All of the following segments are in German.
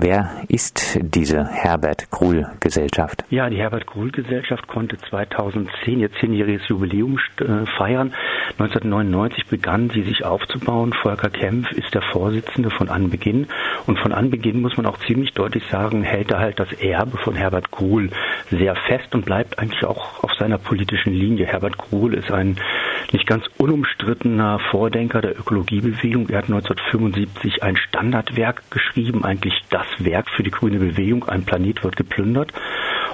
Wer ist diese Herbert Gruhl Gesellschaft? Ja, die Herbert Gruhl Gesellschaft konnte 2010 ihr zehnjähriges Jubiläum äh, feiern. 1999 begann sie sich aufzubauen. Volker Kempf ist der Vorsitzende von Anbeginn. Und von Anbeginn muss man auch ziemlich deutlich sagen, hält er halt das Erbe von Herbert Gruhl sehr fest und bleibt eigentlich auch auf seiner politischen Linie. Herbert Gruhl ist ein nicht ganz unumstrittener Vordenker der Ökologiebewegung. Er hat 1975 ein Standardwerk geschrieben, eigentlich das Werk für die grüne Bewegung, ein Planet wird geplündert.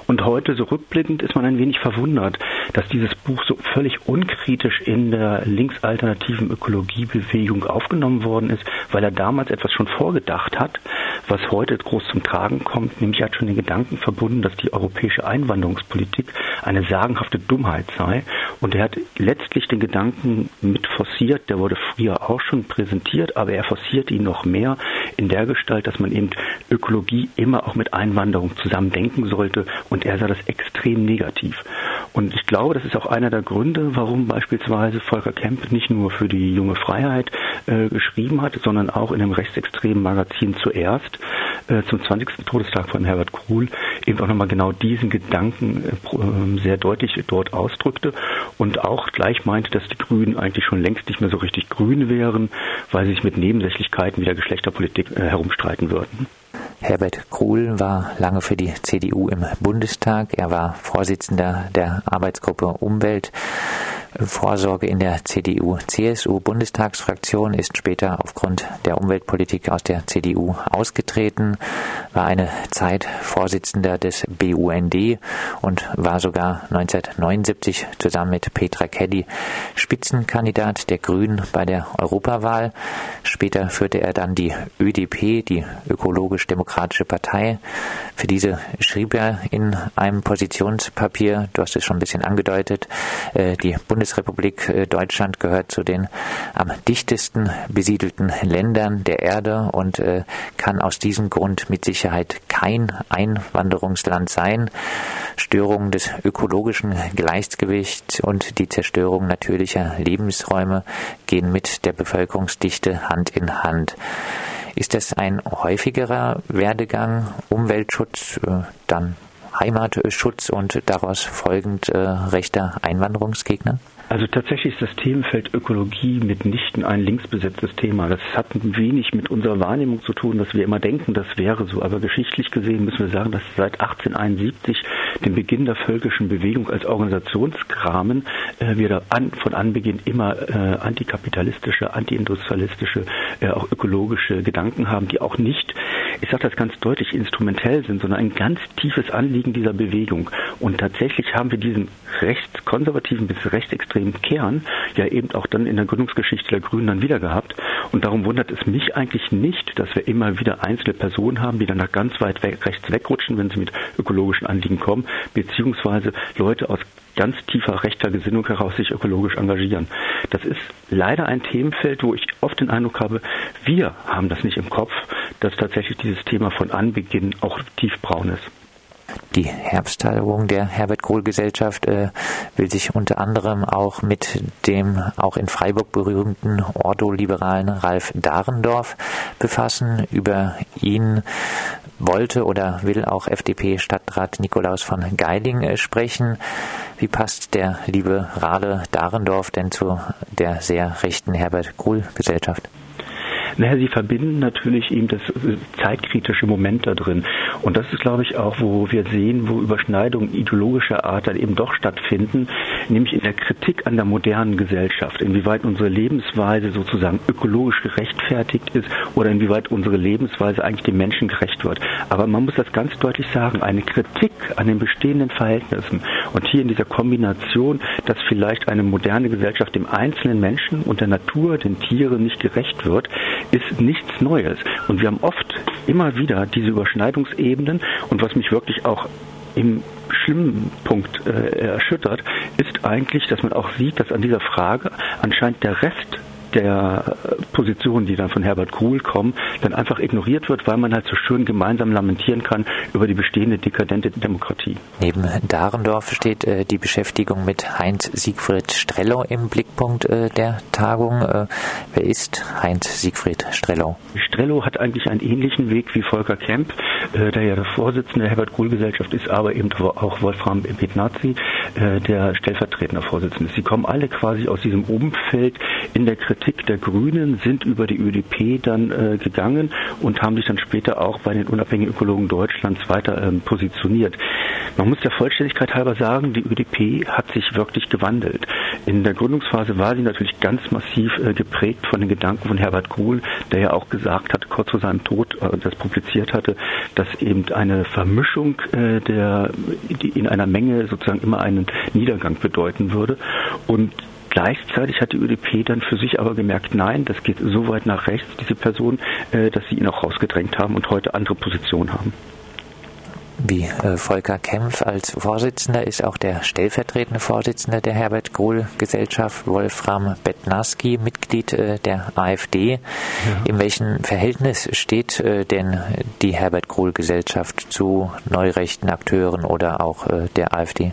Und heute, so rückblickend, ist man ein wenig verwundert, dass dieses Buch so völlig unkritisch in der linksalternativen Ökologiebewegung aufgenommen worden ist, weil er damals etwas schon vorgedacht hat, was heute groß zum Tragen kommt, nämlich hat schon den Gedanken verbunden, dass die europäische Einwanderungspolitik eine sagenhafte Dummheit sei. Und er hat letztlich den Gedanken mit forciert, der wurde früher auch schon präsentiert, aber er forciert ihn noch mehr in der Gestalt, dass man eben Ökologie immer auch mit Einwanderung zusammen denken sollte und er sah das extrem negativ. Und ich glaube, das ist auch einer der Gründe, warum beispielsweise Volker Kemp nicht nur für die junge Freiheit äh, geschrieben hat, sondern auch in dem rechtsextremen Magazin zuerst äh, zum 20. Todestag von Herbert Kruhl eben auch nochmal genau diesen Gedanken äh, ähm, sehr deutlich dort ausdrückte und auch gleich meinte, dass die Grünen eigentlich schon längst nicht mehr so richtig grün wären, weil sie sich mit Nebensächlichkeiten wie der Geschlechterpolitik äh, herumstreiten würden. Herbert Kruhl war lange für die CDU im Bundestag. Er war Vorsitzender der Arbeitsgruppe Umwelt Vorsorge in der CDU-CSU-Bundestagsfraktion, ist später aufgrund der Umweltpolitik aus der CDU ausgetreten, war eine Zeit Vorsitzender des BUND und war sogar 1979 zusammen mit Petra Kelly Spitzenkandidat der Grünen bei der Europawahl. Später führte er dann die ÖDP, die Ökologisch-Demokratische Partei. Für diese schrieb er in einem Positionspapier, du hast es schon ein bisschen angedeutet, äh, die Bundes Bundesrepublik äh, Deutschland gehört zu den am dichtesten besiedelten Ländern der Erde und äh, kann aus diesem Grund mit Sicherheit kein Einwanderungsland sein. Störungen des ökologischen Gleichgewichts und die Zerstörung natürlicher Lebensräume gehen mit der Bevölkerungsdichte Hand in Hand. Ist das ein häufigerer Werdegang, Umweltschutz, äh, dann Heimatschutz und daraus folgend äh, rechter Einwanderungsgegner? Also tatsächlich ist das Themenfeld Ökologie mitnichten ein linksbesetztes Thema. Das hat wenig mit unserer Wahrnehmung zu tun, dass wir immer denken, das wäre so. Aber geschichtlich gesehen müssen wir sagen, dass seit 1871, dem Beginn der völkischen Bewegung als Organisationsrahmen, äh, wir da an, von Anbeginn immer äh, antikapitalistische, antiindustrialistische, äh, auch ökologische Gedanken haben, die auch nicht ich sage das ganz deutlich, instrumentell sind, sondern ein ganz tiefes Anliegen dieser Bewegung. Und tatsächlich haben wir diesen rechtskonservativen bis rechtsextremen Kern ja eben auch dann in der Gründungsgeschichte der Grünen dann wieder gehabt. Und darum wundert es mich eigentlich nicht, dass wir immer wieder einzelne Personen haben, die dann da ganz weit weg, rechts wegrutschen, wenn sie mit ökologischen Anliegen kommen, beziehungsweise Leute aus ganz tiefer rechter Gesinnung heraus sich ökologisch engagieren. Das ist leider ein Themenfeld, wo ich oft den Eindruck habe, wir haben das nicht im Kopf, dass tatsächlich dieses Thema von Anbeginn auch tiefbraun ist. Die Herbsttagung der Herbert Kohl Gesellschaft äh, will sich unter anderem auch mit dem auch in Freiburg berühmten Ordo-Liberalen Ralf Dahrendorf befassen. Über ihn wollte oder will auch FDP-Stadtrat Nikolaus von Geiling äh, sprechen. Wie passt der liebe Rale Dahrendorf denn zu der sehr rechten Herbert Kohl Gesellschaft? Naja, sie verbinden natürlich eben das zeitkritische Moment da drin. Und das ist, glaube ich, auch, wo wir sehen, wo Überschneidungen ideologischer Art dann eben doch stattfinden, nämlich in der Kritik an der modernen Gesellschaft, inwieweit unsere Lebensweise sozusagen ökologisch gerechtfertigt ist oder inwieweit unsere Lebensweise eigentlich dem Menschen gerecht wird. Aber man muss das ganz deutlich sagen, eine Kritik an den bestehenden Verhältnissen und hier in dieser Kombination, dass vielleicht eine moderne Gesellschaft dem einzelnen Menschen und der Natur, den Tieren nicht gerecht wird, ist nichts Neues. Und wir haben oft immer wieder diese Überschneidungsebenen und was mich wirklich auch im schlimmen Punkt äh, erschüttert, ist eigentlich, dass man auch sieht, dass an dieser Frage anscheinend der Rest der Positionen, die dann von Herbert Kuhl kommen, dann einfach ignoriert wird, weil man halt so schön gemeinsam lamentieren kann über die bestehende dekadente Demokratie. Neben Dahrendorf steht äh, die Beschäftigung mit Heinz Siegfried Strellow im Blickpunkt äh, der Tagung. Äh, wer ist Heinz Siegfried Strellow? Strellow hat eigentlich einen ähnlichen Weg wie Volker Kemp, äh, der ja der Vorsitzende der Herbert Kohl Gesellschaft ist, aber eben auch Wolfram Petnazi, äh, der stellvertretende Vorsitzende. Sie kommen alle quasi aus diesem Umfeld in der Kritik der Grünen, sind über die ÖDP dann äh, gegangen und haben sich dann später auch bei den unabhängigen Ökologen Deutschlands weiter ähm, positioniert. Man muss der Vollständigkeit halber sagen, die ÖDP hat sich wirklich gewandelt. In der Gründungsphase war sie natürlich ganz massiv äh, geprägt von den Gedanken von Herbert Kohl, der ja auch gesagt hat, kurz vor seinem Tod, äh, das publiziert hatte, dass eben eine Vermischung äh, der, in einer Menge sozusagen immer einen Niedergang bedeuten würde. Und Gleichzeitig hat die ÖDP dann für sich aber gemerkt, nein, das geht so weit nach rechts, diese Person, äh, dass sie ihn auch rausgedrängt haben und heute andere Positionen haben. Wie äh, Volker Kempf als Vorsitzender ist auch der stellvertretende Vorsitzende der Herbert Kohl Gesellschaft, Wolfram Betnarski, Mitglied äh, der AfD. Ja. In welchem Verhältnis steht äh, denn die Herbert Kohl Gesellschaft zu neurechten Akteuren oder auch der AfD?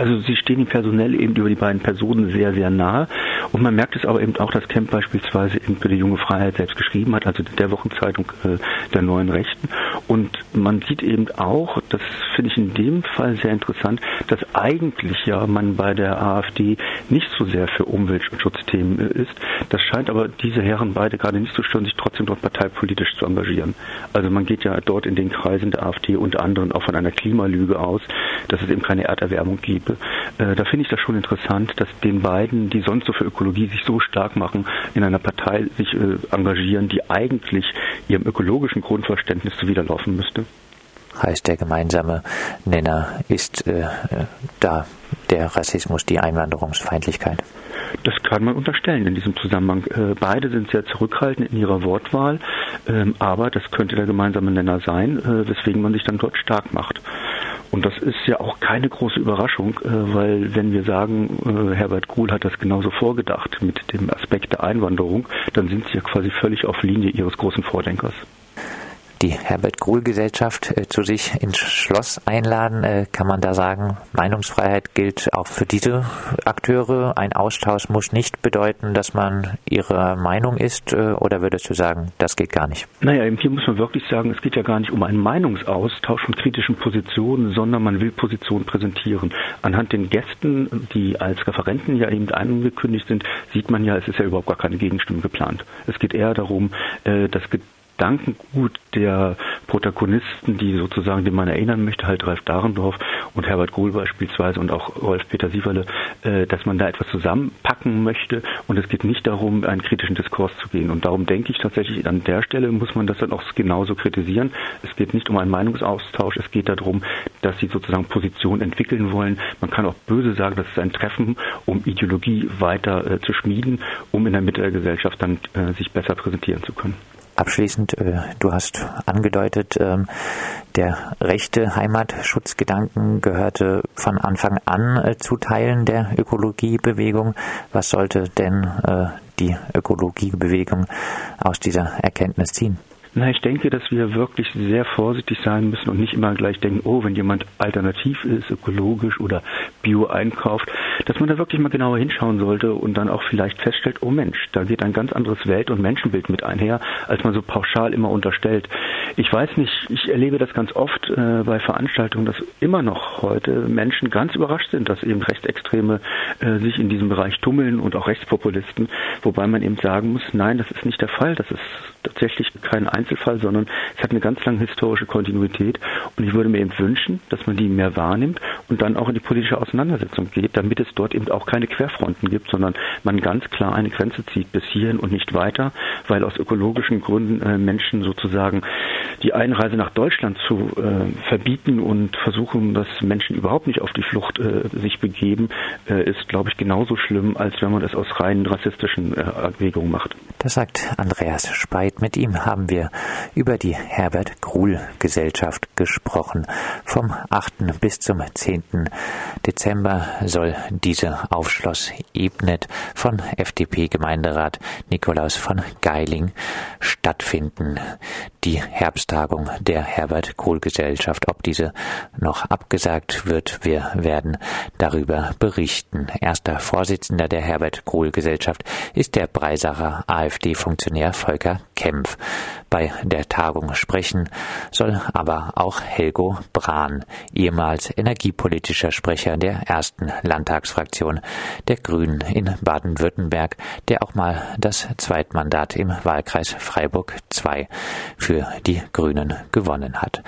Also sie stehen personell eben über die beiden Personen sehr, sehr nahe. Und man merkt es aber eben auch, dass Kemp beispielsweise eben für die junge Freiheit selbst geschrieben hat, also der Wochenzeitung äh, der neuen Rechten. Und man sieht eben auch, das finde ich in dem Fall sehr interessant, dass eigentlich ja man bei der AfD nicht so sehr für Umweltschutzthemen ist. Das scheint aber diese Herren beide gerade nicht zu stören, sich trotzdem dort parteipolitisch zu engagieren. Also man geht ja dort in den Kreisen der AfD unter anderem auch von einer Klimalüge aus, dass es eben keine Erderwärmung gibt. Äh, da finde ich das schon interessant, dass den beiden, die sonst so für Ökologie sich so stark machen, in einer Partei sich äh, engagieren, die eigentlich ihrem ökologischen Grundverständnis zuwiderlaufen müsste. Heißt, der gemeinsame Nenner ist äh, da der Rassismus, die Einwanderungsfeindlichkeit. Das kann man unterstellen in diesem Zusammenhang. Äh, beide sind sehr zurückhaltend in ihrer Wortwahl, ähm, aber das könnte der gemeinsame Nenner sein, äh, weswegen man sich dann dort stark macht. Und das ist ja auch keine große Überraschung, äh, weil wenn wir sagen, Herbert Kuhl hat das genauso vorgedacht mit dem Aspekt der Einwanderung, dann sind sie ja quasi völlig auf Linie ihres großen Vordenkers die Herbert-Gruhl-Gesellschaft äh, zu sich ins Schloss einladen. Äh, kann man da sagen, Meinungsfreiheit gilt auch für diese Akteure? Ein Austausch muss nicht bedeuten, dass man ihrer Meinung ist? Äh, oder würdest du sagen, das geht gar nicht? Naja, hier muss man wirklich sagen, es geht ja gar nicht um einen Meinungsaustausch von kritischen Positionen, sondern man will Positionen präsentieren. Anhand den Gästen, die als Referenten ja eben angekündigt sind, sieht man ja, es ist ja überhaupt gar keine Gegenstimme geplant. Es geht eher darum, das Gedankengut der Protagonisten, die sozusagen, die man erinnern möchte, halt Ralf Dahrendorf und Herbert Kohl beispielsweise und auch Rolf Peter Sieverle, äh, dass man da etwas zusammenpacken möchte und es geht nicht darum, einen kritischen Diskurs zu gehen. Und darum denke ich tatsächlich, an der Stelle muss man das dann auch genauso kritisieren. Es geht nicht um einen Meinungsaustausch, es geht darum, dass sie sozusagen Positionen entwickeln wollen. Man kann auch böse sagen, das ist ein Treffen, um Ideologie weiter äh, zu schmieden, um in der Mitte der Gesellschaft dann äh, sich besser präsentieren zu können. Abschließend, äh, du hast angedeutet, ähm, der rechte Heimatschutzgedanken gehörte von Anfang an äh, zu Teilen der Ökologiebewegung. Was sollte denn äh, die Ökologiebewegung aus dieser Erkenntnis ziehen? Na, ich denke, dass wir wirklich sehr vorsichtig sein müssen und nicht immer gleich denken, oh, wenn jemand alternativ ist, ökologisch oder bio einkauft, dass man da wirklich mal genauer hinschauen sollte und dann auch vielleicht feststellt, oh Mensch, da geht ein ganz anderes Welt- und Menschenbild mit einher, als man so pauschal immer unterstellt. Ich weiß nicht, ich erlebe das ganz oft äh, bei Veranstaltungen, dass immer noch heute Menschen ganz überrascht sind, dass eben Rechtsextreme äh, sich in diesem Bereich tummeln und auch Rechtspopulisten, wobei man eben sagen muss, nein, das ist nicht der Fall, das ist tatsächlich kein Einzelfall, sondern es hat eine ganz lange historische Kontinuität und ich würde mir eben wünschen, dass man die mehr wahrnimmt und dann auch in die politische Auseinandersetzung geht, damit es dort eben auch keine Querfronten gibt, sondern man ganz klar eine Grenze zieht bis hierhin und nicht weiter, weil aus ökologischen Gründen äh, Menschen sozusagen die Einreise nach Deutschland zu äh, verbieten und versuchen, dass Menschen überhaupt nicht auf die Flucht äh, sich begeben, äh, ist, glaube ich, genauso schlimm, als wenn man es aus rein rassistischen äh, Erwägungen macht. Das sagt Andreas Speis Update. Mit ihm haben wir über die Herbert Gruhl Gesellschaft gesprochen. Vom 8. bis zum 10. Dezember soll diese Aufschloss Ebnet von FDP-Gemeinderat Nikolaus von Geiling stattfinden. Die Herbsttagung der Herbert Gruhl Gesellschaft. Ob diese noch abgesagt wird, wir werden darüber berichten. Erster Vorsitzender der Herbert Gruhl Gesellschaft ist der Breisacher AfD-Funktionär Volker Kempf. Bei der Tagung sprechen soll aber auch Helgo Brahn, ehemals energiepolitischer Sprecher der ersten Landtagsfraktion der Grünen in Baden-Württemberg, der auch mal das Zweitmandat im Wahlkreis Freiburg II für die Grünen gewonnen hat.